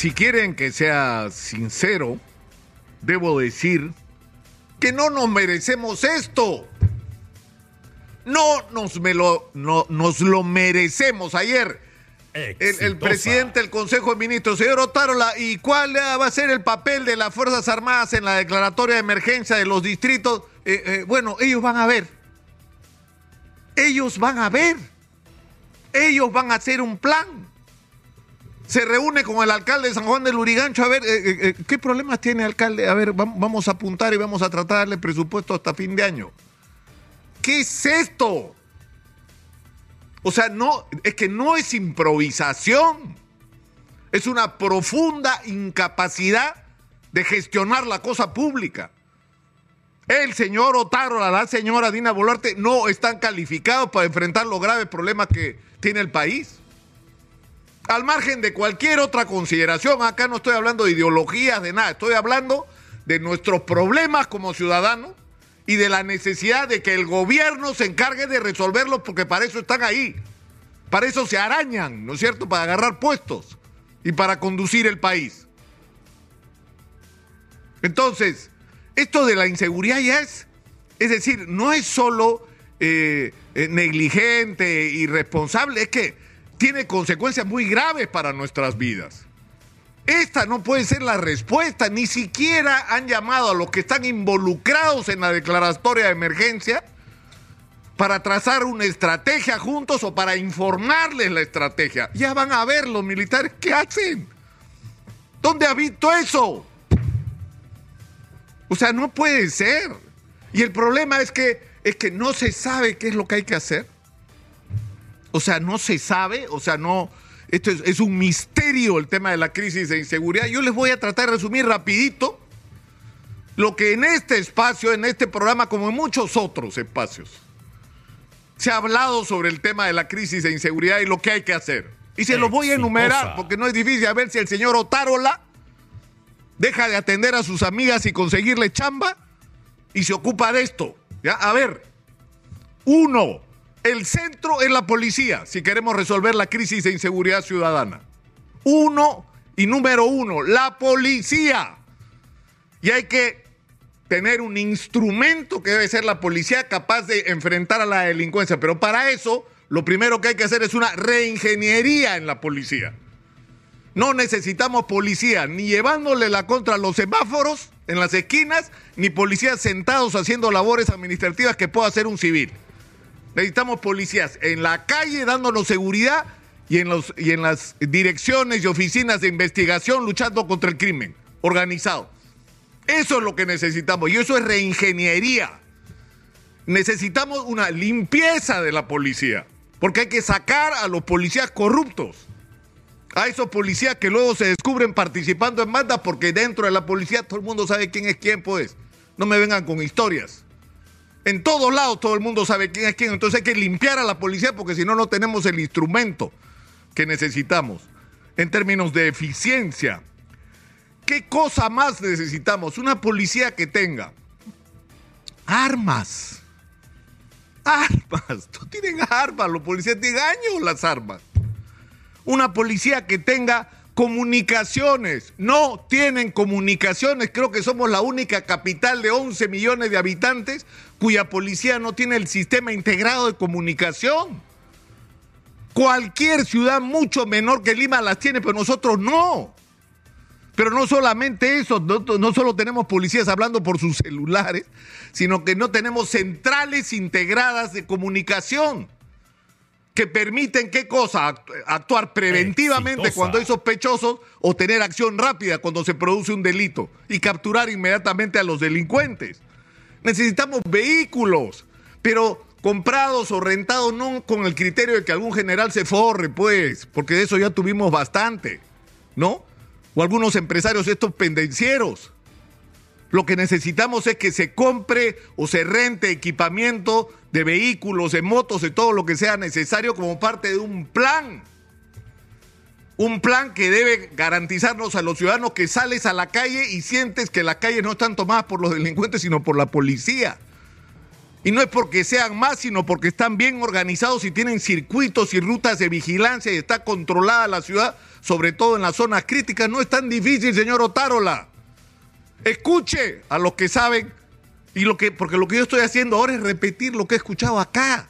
si quieren que sea sincero, debo decir que no nos merecemos esto. No nos, lo, no, nos lo merecemos. Ayer, el, presidente del Consejo de Ministros, señor Otárola, ¿y cuál va a ser el papel de las Fuerzas Armadas en la declaratoria de emergencia de los distritos? Eh, eh, bueno, ellos van a ver. Ellos van a ver. Ellos van a hacer un plan. Se reúne con el alcalde de San Juan del Lurigancho a ver eh, qué problemas tiene alcalde. A ver, vamos a apuntar y vamos a tratar de darle presupuesto hasta fin de año. ¿Qué es esto? O sea, no, es que no es improvisación. Es una profunda incapacidad de gestionar la cosa pública. El señor Otaro, la señora Dina Boluarte no están calificados para enfrentar los graves problemas que tiene el país. Al margen de cualquier otra consideración, acá no estoy hablando de ideologías, de nada, estoy hablando de nuestros problemas como ciudadanos y de la necesidad de que el gobierno se encargue de resolverlos porque para eso están ahí. Para eso se arañan, ¿no es cierto? Para agarrar puestos y para conducir el país. Entonces, esto de la inseguridad ya es, es decir, no es solo eh, eh, negligente, irresponsable, es que tiene consecuencias muy graves para nuestras vidas. Esta no puede ser la respuesta. Ni siquiera han llamado a los que están involucrados en la declaratoria de emergencia para trazar una estrategia juntos o para informarles la estrategia. Ya van a ver los militares qué hacen. ¿Dónde ha visto eso? O sea, no puede ser. Y el problema es que es que no se sabe qué es lo que hay que hacer. O sea, no se sabe, o sea, no esto es, un misterio el tema de la crisis de inseguridad. Yo les voy a tratar de resumir rapidito lo que en este espacio, en este programa, como en muchos otros espacios, se ha hablado sobre el tema de la crisis de inseguridad y lo que hay que hacer. Y se los voy a enumerar porque no es difícil a ver si el señor Otárola deja de atender a sus amigas y conseguirle chamba y se ocupa de esto. ¿Ya? A ver, uno, el centro es la policía si queremos resolver la crisis de inseguridad ciudadana. Uno y número uno, la policía. Y hay que tener un instrumento que debe ser la policía capaz de enfrentar a la delincuencia. Pero para eso, lo primero que hay que hacer es una reingeniería en la policía. No necesitamos policía ni llevándole la contra a los semáforos en las esquinas, ni policías sentados haciendo labores administrativas que pueda hacer un civil. Necesitamos policías en la calle dándonos seguridad y en, los, y en las direcciones y oficinas de investigación luchando contra el crimen organizado. Eso es lo que necesitamos y eso es reingeniería. Necesitamos una limpieza de la policía, porque hay que sacar a los policías corruptos, a esos policías que luego se descubren participando en bandas, porque dentro de la policía todo el mundo sabe quién es quién, pues. No me vengan con historias. En todos lados todo el mundo sabe quién es quién. Entonces hay que limpiar a la policía porque si no, no tenemos el instrumento que necesitamos en términos de eficiencia. ¿Qué cosa más necesitamos? Una policía que tenga armas. Armas. No tienen armas. Los policías tienen años las armas. Una policía que tenga comunicaciones. No tienen comunicaciones. Creo que somos la única capital de 11 millones de habitantes cuya policía no tiene el sistema integrado de comunicación. Cualquier ciudad mucho menor que Lima las tiene, pero nosotros no. Pero no solamente eso, no, no, solo tenemos policías hablando por sus celulares, sino que no tenemos centrales integradas de comunicación que permiten qué cosa? Actuar preventivamente cuando hay sospechosos o tener acción rápida cuando se produce un delito y capturar inmediatamente a los delincuentes. Necesitamos vehículos, pero comprados o rentados no con el criterio de que algún general se forre, pues, porque de eso ya tuvimos bastante, ¿no? O algunos empresarios estos pendencieros. Lo que necesitamos es que se compre o se rente equipamiento de vehículos, de motos, de todo lo que sea necesario como parte de un plan un plan que debe garantizarnos a los ciudadanos que sales a la calle y sientes que las calles no están tomadas por los delincuentes, sino por la policía. Y no es porque sean más, sino porque están bien organizados y tienen circuitos y rutas de vigilancia y está controlada la ciudad sobre todo en las zonas críticas, no es tan difícil, señor Otárola. Escuche a los que saben y lo que, porque lo que yo estoy haciendo ahora es repetir lo que he escuchado acá.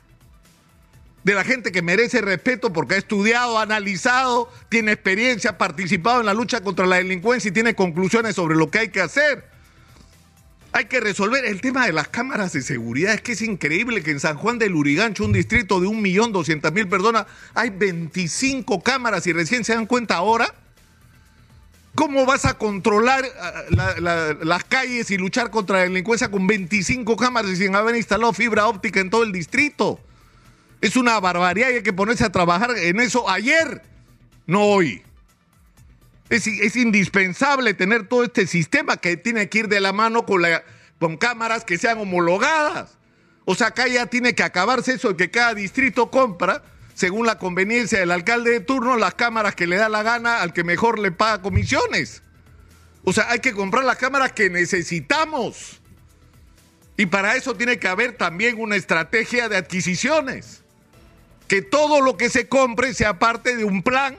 De la gente que merece respeto porque ha estudiado, ha analizado, tiene experiencia, ha participado en la lucha contra la delincuencia y tiene conclusiones sobre lo que hay que hacer. Hay que resolver el tema de las cámaras de seguridad. Es que es increíble que en San Juan del Urigancho, un distrito de 1.200.000 personas, hay 25 cámaras y recién se dan cuenta ahora. ¿Cómo vas a controlar ah, las calles y luchar contra la delincuencia con 25 cámaras y sin haber instalado fibra óptica en todo el distrito? Es una barbaridad y hay que ponerse a trabajar en eso ayer, no hoy. Es, indispensable tener todo este sistema que tiene que ir de la mano con, la, con cámaras que sean homologadas. O sea, acá ya tiene que acabarse eso de que cada distrito compra, según la conveniencia del alcalde de turno, las cámaras que le da la gana al que mejor le paga comisiones. O sea, hay que comprar las cámaras que necesitamos. Y para eso tiene que haber también una estrategia de adquisiciones que todo lo que se compre sea parte de un plan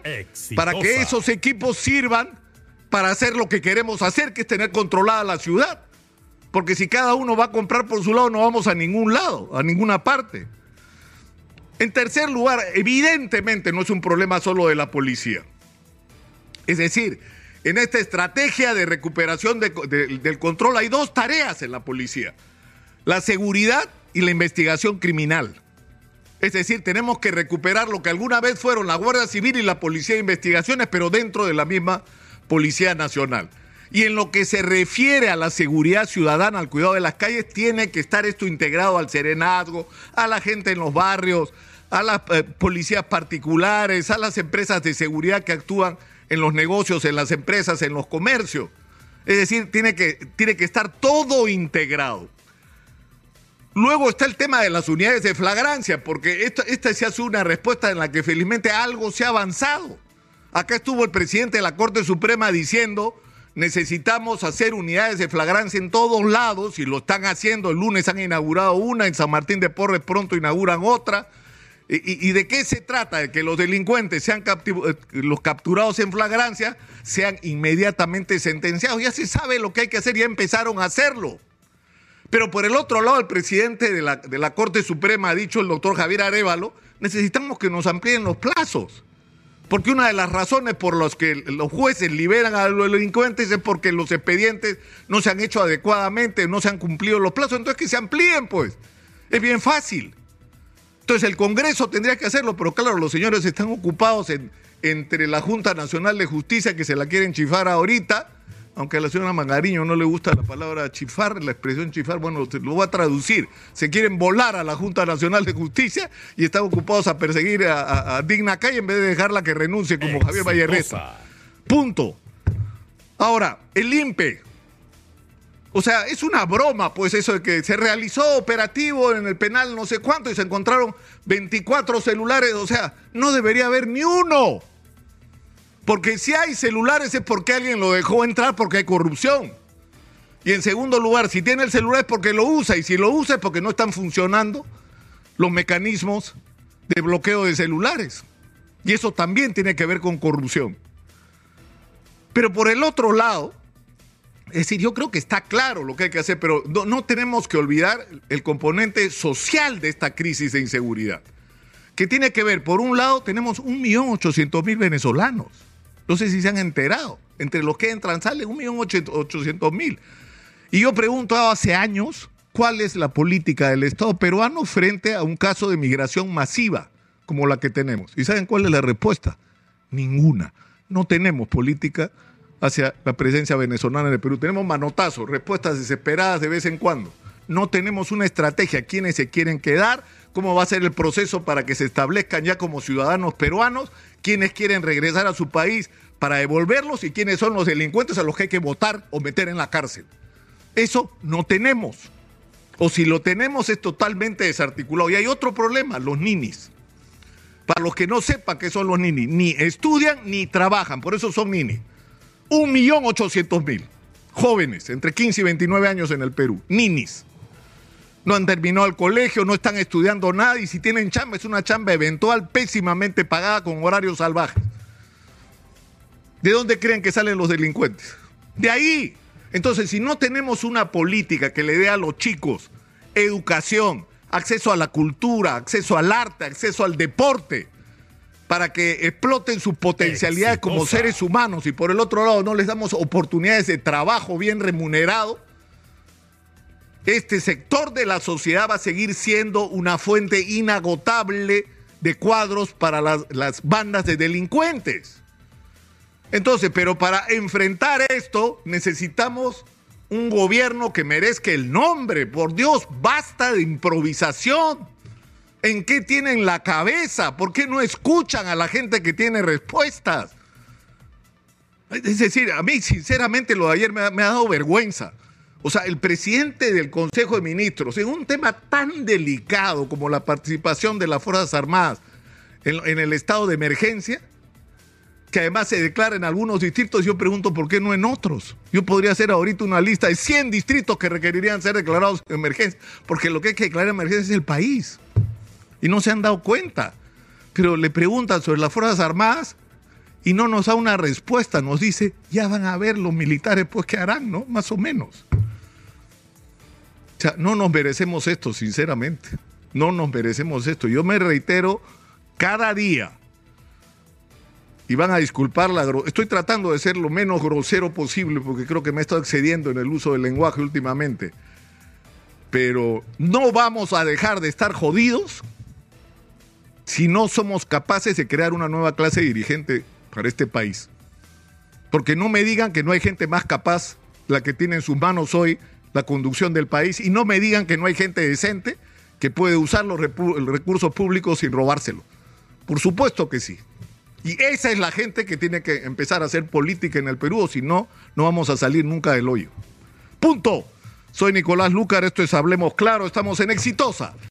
para que esos equipos sirvan para hacer lo que queremos hacer, que es tener controlada la ciudad. Porque si cada uno va a comprar por su lado, no vamos a ningún lado, a ninguna parte. En tercer lugar, evidentemente no es un problema solo de la policía. Es decir, en esta estrategia de recuperación del control hay dos tareas en la policía. La seguridad y la investigación criminal. Es decir, tenemos que recuperar lo que alguna vez fueron la Guardia Civil y la Policía de Investigaciones, pero dentro de la misma Policía Nacional. Y en lo que se refiere a la seguridad ciudadana, al cuidado de las calles, tiene que estar esto integrado al serenazgo, a la gente en los barrios, a las eh, policías particulares, a las empresas de seguridad que actúan en los negocios, en las empresas, en los comercios. Es decir, tiene que, tiene que estar todo integrado. Luego está el tema de las unidades de flagrancia, porque esta se hace una respuesta en la que felizmente algo se ha avanzado. Acá estuvo el presidente de la Corte Suprema diciendo, necesitamos hacer unidades de flagrancia en todos lados, y lo están haciendo, el lunes han inaugurado una, en San Martín de Porres pronto inauguran otra. ¿Y, de qué se trata? De que los delincuentes sean eh, los capturados en flagrancia sean inmediatamente sentenciados. Ya se sabe lo que hay que hacer, ya empezaron a hacerlo. Pero por el otro lado, el presidente de la, de la Corte Suprema ha dicho, el doctor Javier Arevalo, necesitamos que nos amplíen los plazos. Porque una de las razones por las que los jueces liberan a los delincuentes es porque los expedientes no se han hecho adecuadamente, no se han cumplido los plazos. Entonces que se amplíen, pues. Es bien fácil. Entonces el Congreso tendría que hacerlo, pero claro, los señores están ocupados en, entre la Junta Nacional de Justicia, que se la quieren chifar ahorita, aunque a la señora Mangariño no le gusta la palabra chifar, la expresión chifar, bueno, lo voy a traducir. Se quieren volar a la Junta Nacional de Justicia y están ocupados a perseguir a, Digna Calle en vez de dejarla que renuncie como Javier Vallerreza. Punto. Ahora, el INPE. O sea, es una broma, pues, eso de que se realizó operativo en el penal no sé cuánto y se encontraron 24 celulares. O sea, no debería haber ni uno. Porque si hay celulares es porque alguien lo dejó entrar porque hay corrupción. Y en segundo lugar, si tiene el celular es porque lo usa. Y si lo usa es porque no están funcionando los mecanismos de bloqueo de celulares. Y eso también tiene que ver con corrupción. Pero por el otro lado, es decir, yo creo que está claro lo que hay que hacer, pero no, no tenemos que olvidar el componente social de esta crisis de inseguridad. Que tiene que ver, por un lado, tenemos 1.800.000 venezolanos no sé si se han enterado. Entre los que entran salen 1.800.000. Y yo pregunto hace años cuál es la política del Estado peruano frente a un caso de migración masiva como la que tenemos. ¿Y saben cuál es la respuesta? Ninguna. No tenemos política hacia la presencia venezolana en el Perú. Tenemos manotazos, respuestas desesperadas de vez en cuando. No tenemos una estrategia. ¿Quiénes se quieren quedar? ¿Cómo va a ser el proceso para que se establezcan ya como ciudadanos peruanos? ¿Quiénes quieren regresar a su país para devolverlos y quiénes son los delincuentes a los que hay que votar o meter en la cárcel? Eso no tenemos. O si lo tenemos es totalmente desarticulado. Y hay otro problema, los ninis. Para los que no sepan qué son los ninis, ni estudian ni trabajan, por eso son ninis. Un millón ochocientos mil jóvenes entre 15 y 29 años en el Perú, ninis no han terminado el colegio, no están estudiando nada y si tienen chamba es una chamba eventual pésimamente pagada con horarios salvajes. ¿De dónde creen que salen los delincuentes? De ahí. Entonces, si no tenemos una política que le dé a los chicos educación, acceso a la cultura, acceso al arte, acceso al deporte, para que exploten sus potencialidades como seres humanos y por el otro lado no les damos oportunidades de trabajo bien remunerado, este sector de la sociedad va a seguir siendo una fuente inagotable de cuadros para las, las bandas de delincuentes. Entonces, pero para enfrentar esto necesitamos un gobierno que merezca el nombre. Por Dios, basta de improvisación. ¿En qué tienen la cabeza? ¿Por qué no escuchan a la gente que tiene respuestas? Es decir, a mí sinceramente lo de ayer me ha, dado vergüenza. O sea, el presidente del Consejo de Ministros, en un tema tan delicado como la participación de las Fuerzas Armadas en, el estado de emergencia, que además se declara en algunos distritos, yo pregunto por qué no en otros. Yo podría hacer ahorita una lista de 100 distritos que requerirían ser declarados en emergencia, porque lo que hay que declarar en emergencia es el país. Y no se han dado cuenta. Pero le preguntan sobre las Fuerzas Armadas y no nos da una respuesta. Nos dice, ya van a ver los militares, pues, ¿qué harán, no? Más o menos. O sea, no nos merecemos esto, sinceramente. No nos merecemos esto. Yo me reitero cada día y van a disculpar la estoy tratando de ser lo menos grosero posible porque creo que me he estado excediendo en el uso del lenguaje últimamente. Pero no vamos a dejar de estar jodidos si no somos capaces de crear una nueva clase dirigente para este país. Porque no me digan que no hay gente más capaz, la que tiene en sus manos hoy la conducción del país, y no me digan que no hay gente decente que puede usar los recursos públicos sin robárselo. Por supuesto que sí. Y esa es la gente que tiene que empezar a hacer política en el Perú, o si no, no vamos a salir nunca del hoyo. Punto. Soy Nicolás Lucar, esto es Hablemos Claro, estamos en Exitosa.